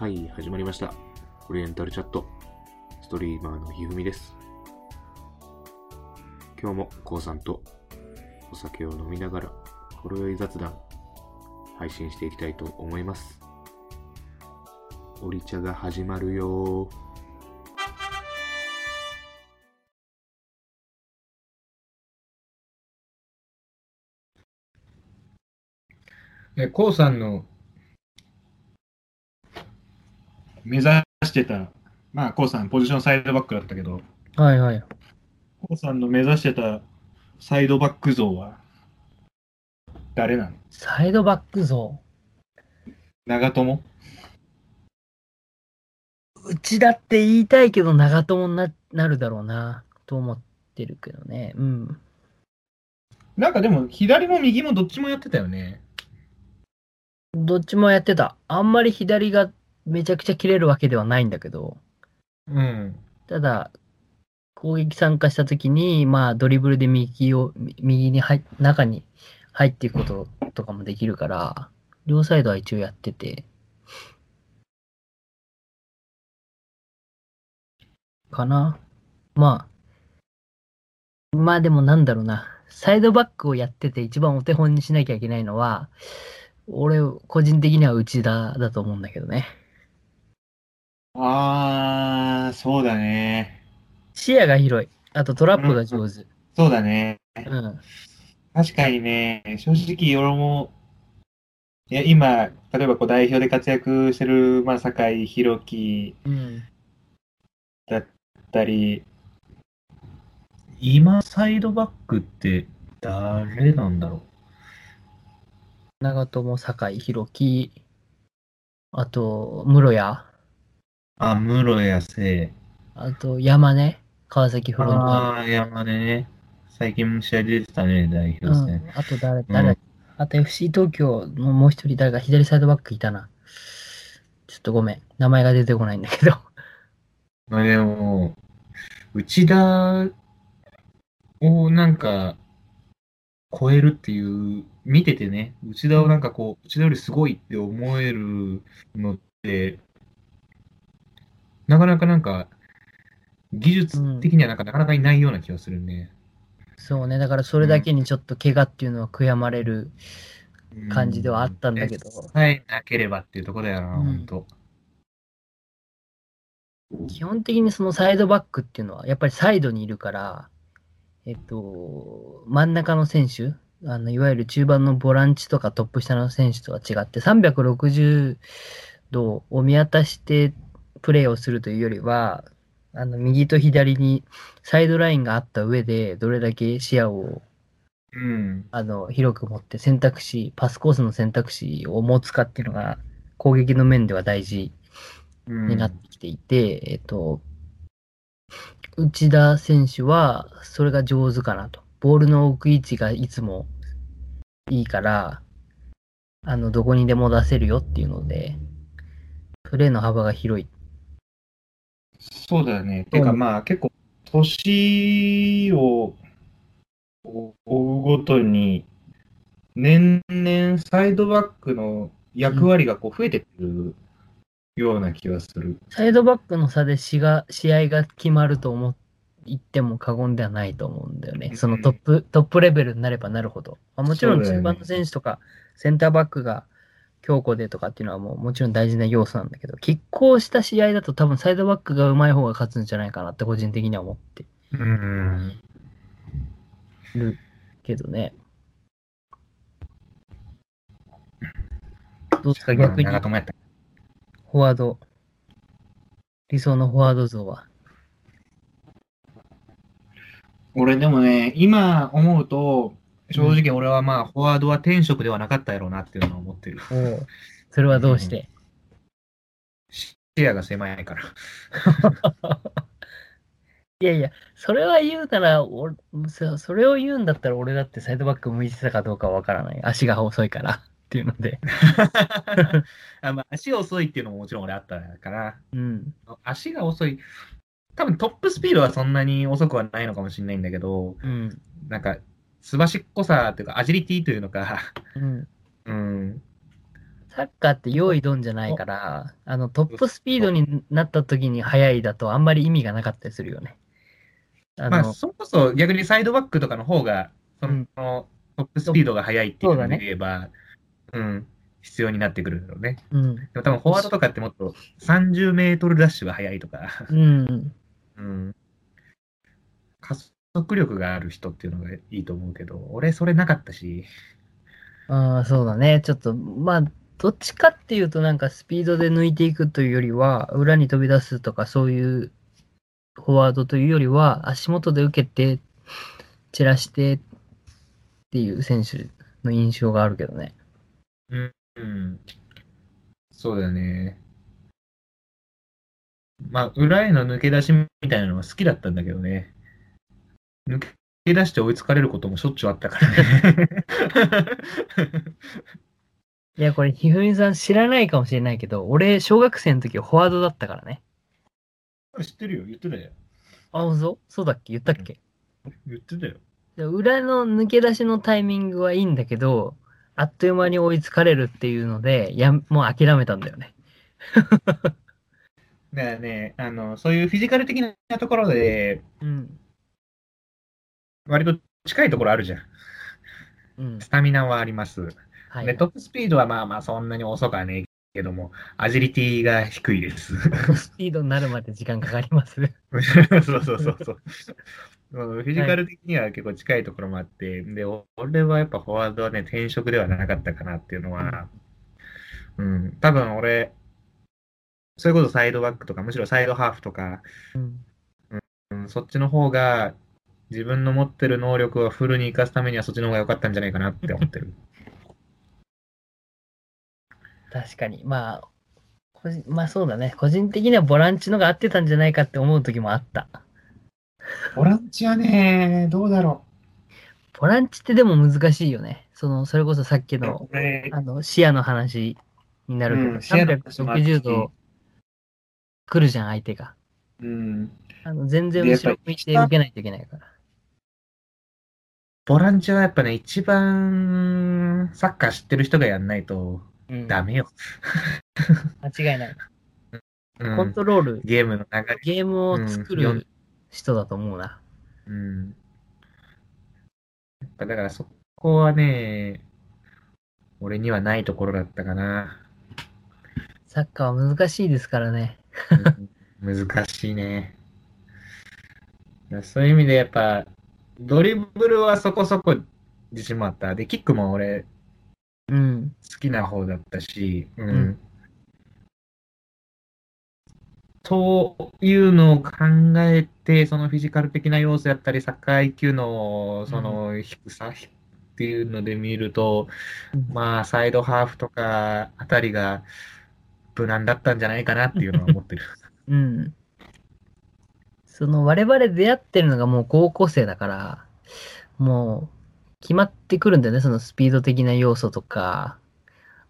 はい、始まりました。オリエンタルチャット。ストリーマーのひふみです。今日もこうさんとお酒を飲みながら、ほろ酔い雑談、配信していきたいと思います。オリ茶が始まるよ。え、コウさんの目指してた、まあ、コウさんポジションサイドバックだったけど、はいはい。コウさんの目指してたサイドバック像は誰なのサイドバック像？長友？うちだって言いたいけど長友にななるだろうな、と思ってるけどね。うん。なんかでも、左も右もどっちもやってたよね。どっちもやってた。あんまり左がめちゃくちゃ切れるわけではないんだけど、うん。ただ、攻撃参加した時に、まあ、ドリブルで右を、み右に入中に入っていくこととかもできるから、両サイドは一応やってて、かな。まあ、まあでもなんだろうな。サイドバックをやってて一番お手本にしなきゃいけないのは、俺、個人的には内田だと思うんだけどね。あー、そうだね。視野が広い。あとトラップが上手。そうだね。うん。確かにね、正直俺も、いや、今、例えばこう代表で活躍してる、まあ、酒井宏樹うん。だったり、今サイドバックって誰なんだろ長友、酒井宏樹、あと、室谷、う。あ、室谷聖。あと、山根、川崎フロンタああ、山根ね。最近も試合出てたね、代表ーレ。う戦。ん。あと誰、誰、あと FC 東京のもう一人誰か左サイドバックいたな。ちょっとごめん。名前が出てこないんだけど。まあでも、内田をなんか、超えるっていう、見ててね、内田をなんかこう、内田よりすごいって思えるのって、なかなかなんか、技術的にはなんかなかなかいないような気がするね。そうね。だからそれだけにちょっと怪我っていうのは悔やまれる感じではあったんだけど。さえなければっていうところだよな、うんほんと。基本的にそのサイドバックっていうのは、やっぱりサイドにいるから、えっと、真ん中の選手、あのいわゆる中盤のボランチとかトップ下の選手とは違って、360度を見渡してプレーをするというよりは、あの右と左にサイドラインがあった上で、どれだけ視野をうん。あの広く持って選択肢、パスコースの選択肢を持つかっていうのが攻撃の面では大事うんになってきていて、えっと、内田選手はそれが上手かなと。ボールの置く位置がいつもいいから、あの、どこにでも出せるよっていうので、プレーの幅が広い。そうだよね。てかまあ結構、年を追うごとに、年々サイドバックの役割がこう増えてくるような気がする。サイドバックの差で試が試合が決まると思言っても過言ではないと思うんだよね。そのトップ、トップレベルになればなるほど。まあ、もちろん中盤の選手とか、センターバックが強固でとかっていうのはもうもちろん大事な要素なんだけど、拮抗した試合だと多分サイドバックが上手い方が勝つんじゃないかなって個人的には思ってうん。るけどね。どうですか逆に？フ。ォワード、理想のフォワード像は？俺でもね、今思うと、正直俺はまあ、フォワードは転職ではなかったやろうなっていうのは思ってる。おうそれはどうして、視野が狭いから。いやいや、それは言うなら、俺そそれを言うんだったら俺だってサイドバック向いてたかどうかはわからない。足が遅いからっていうので。あまあ、足が遅いっていうのももちろん俺あったから、うん。足が遅い。多分トップスピードはそんなに遅くはないのかもしれないんだけど、うん。なんか、すばしっこさというか、アジリティというのか、うん。うん。サッカーって用意ドンじゃないから、あの、トップスピードになった時に速いだとあんまり意味がなかったりするよね。あの、まあ、それこそ逆にサイドバックとかの方が、その、うんトップスピードが速いっていうので言えば、うん、必要になってくるんだろうね。うん。でも多分フォワードとかってもっと30メートルダッシュが速いとか、うん。うん、加速力がある人っていうのがいいと思うけど、俺それなかったし、ああ、そうだね。ちょっと、まあ、どっちかっていうと、なんかスピードで抜いていくというよりは、裏に飛び出すとか、そういうフォワードというよりは、足元で受けて、散らしてっていう選手の印象があるけどね。うん、うん、そうだよね。まあ、裏への抜け出しみたいなのは好きだったんだけどね。抜け出して追いつかれることもしょっちゅうあったからね。いや、これ、ひふみさん知らないかもしれないけど、俺、小学生の時フォワードだったからね。知ってるよ、言ってたよ。あ、嘘そうだっけ？言ったっけ、言ってたよ。で裏の抜け出しのタイミングはいいんだけど、あっという間に追いつかれるっていうので、や、もう諦めたんだよね。だからね、あの、そういうフィジカル的なところで、うん。割と近いところあるじゃん。うん。スタミナはあります。はい。で、トップスピードはまあまあそんなに遅くはねえけども、アジリティが低いです。スピードになるまで時間かかります。そうそうそうそう。フィジカル的には結構近いところもあって、で、俺はやっぱフォワードはね、転職ではなかったかなっていうのは、うん、多分俺、それこそサイドバックとか、むしろサイドハーフとか、うん。うん、そっちの方が、自分の持ってる能力をフルに活かすためにはそっちの方が良かったんじゃないかなって思ってる。確かに。まあ、個人まあそうだね。個人的にはボランチのが合ってたんじゃないかって思う時もあった。ボランチはね、どうだろボランチってでも難しいよね。その、それこそさっきう。の、俺、あの、視野の話になるけど、うん視野の話もあるし360度来るじゃん、相手が。うん、あの全然後ろ向いて受けないといけないから。ボランチはやっぱね、一番サッカー知ってる人がやんないとうんダメよ。間違いない。うんコントロール、ゲームの流れ。ゲームを作うんる人だと思うな。うん。だからそこはね、俺にはないところだったかな。サッカーは難しいですからね。うん難しいね。そういう意味でやっぱ、ドリブルはそこそこ自信もあった。で、キックも俺うん。好きな方だったし、うん。うんというのを考えて、そのフィジカル的な要素やったり、サッカー IQ のその低さっていうので見ると、うんまあ、サイドハーフとかあたりが無難だったんじゃないかなっていうのは思ってる。うん。その我々出会ってるのがもう高校生だから、もう決まってくるんだよね、そのスピード的な要素とか、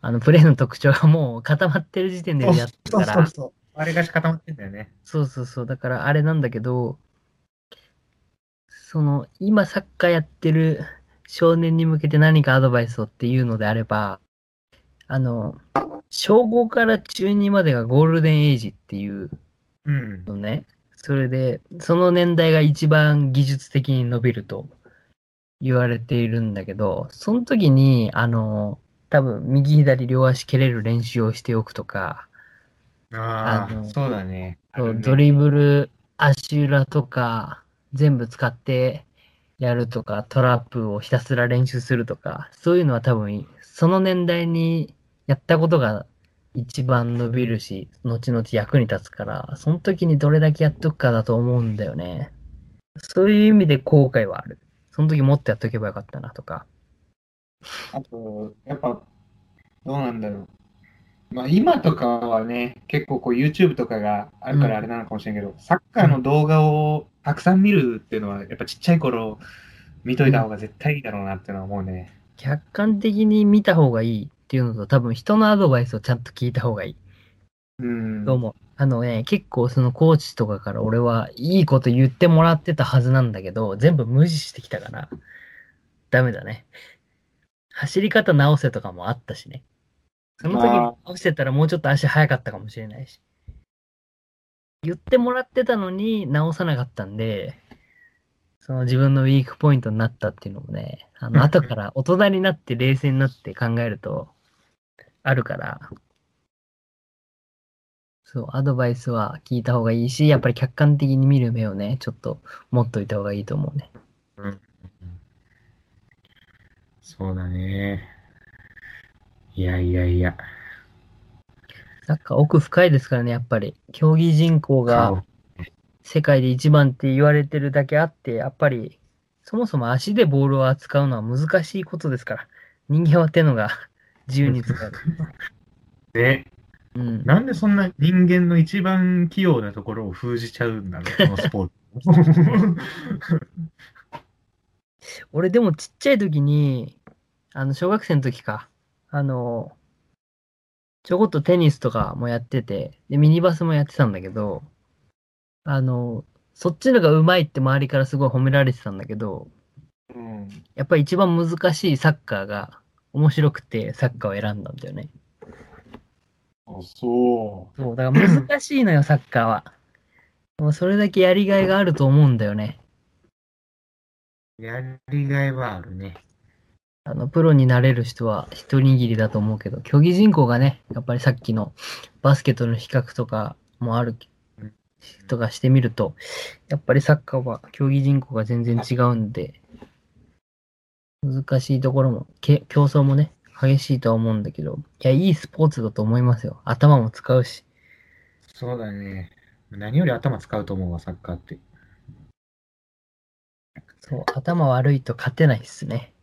あのプレーの特徴がもう固まってる時点で出会ってるから、そう。あれが固まってんだよね。そうそうそう。だからあれなんだけど、その今サッカーやってる少年に向けて何かアドバイスをっていうのであれば、あの、小5から中2までがゴールデンエイジっていううん。それで、その年代が一番技術的に伸びると言われているんだけど、その時に、あの、多分右左両足蹴れる練習をしておくとか、ああ、そうだね。そうドリブル、足裏とか、全部使ってやるとか、トラップをひたすら練習するとか、そういうのは多分、その年代にやったことが一番伸びるし、後々役に立つから、その時にどれだけやっとくかだと思うんだよね。そういう意味で後悔はある。その時もっとやっとけばよかったなとか。あと、やっぱ、どうなんだろう。まあ今とかはね、結構こう YouTube とかがあるからあれなのかもしれんけど、サッカーの動画をたくさん見るっていうのは、やっぱちっちゃい頃見といた方が絶対いいだろうなっていうのは思うね。客観的に見た方がいいっていうのと、多分人のアドバイスをちゃんと聞いた方がいい。うん。どうも。あのね、結構そのコーチとかから俺はいいこと言ってもらってたはずなんだけど、全部無視してきたから、ダメだね。走り方直せとかもあったしね。その時に直してたらもうちょっと足早かったかもしれないし。言ってもらってたのに直さなかったんで、その自分のウィークポイントになったっていうのもね、あの、後から大人になって冷静になって考えると、あるから、そう、アドバイスは聞いた方がいいし、やっぱり客観的に見る目をね、ちょっと持っといた方がいいと思うね。そうだね。いやいやいや。サッカー奥深いですからね、やっぱり。競技人口が世界で一番って言われてるだけあって、やっぱり、そもそも足でボールを扱うのは難しいことですから。人間は手のが自由に使う。で、うん。なんでそんな人間の一番器用なところを封じちゃうんだろう、このスポーツ。俺でもちっちゃい時に、あの、小学生の時か、あの、ちょこっとテニスとかもやってて、で、ミニバスもやってたんだけど、あの、そっちのが上手いって周りからすごい褒められてたんだけど、うん。やっぱり一番難しいサッカーが面白くてサッカーを選んだんだよね。あ、そそう、だから難しいのよ、サッカーは。でもそれだけやりがいがあると思うんだよね。う。やりがいはあるね。あの、プロになれる人は一握りだと思うけど、競技人口がね、やっぱりさっきのバスケとの比較とかもあるとかしてみると、やっぱりサッカーは競技人口が全然違うんで、難しいところも、け競争もね、激しいとは思うんだけど、いや、いいスポーツだと思いますよ。頭も使うし。そうだね。何より頭使うと思うわ、サッカーって。そう、頭悪いと勝てないっすね。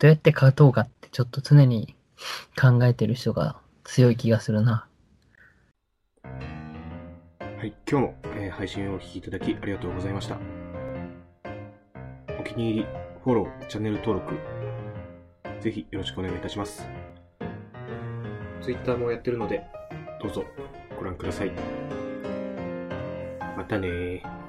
どうやって勝とうかってちょっと常に考えてる人が強い気がするな。はい、今日も、えー配信をお聞きいただきありがとうございました。お気に入り、フォロー、チャンネル登録、ぜひよろしくお願いいたします。Twitter もやってるので、どうぞご覧ください。またね。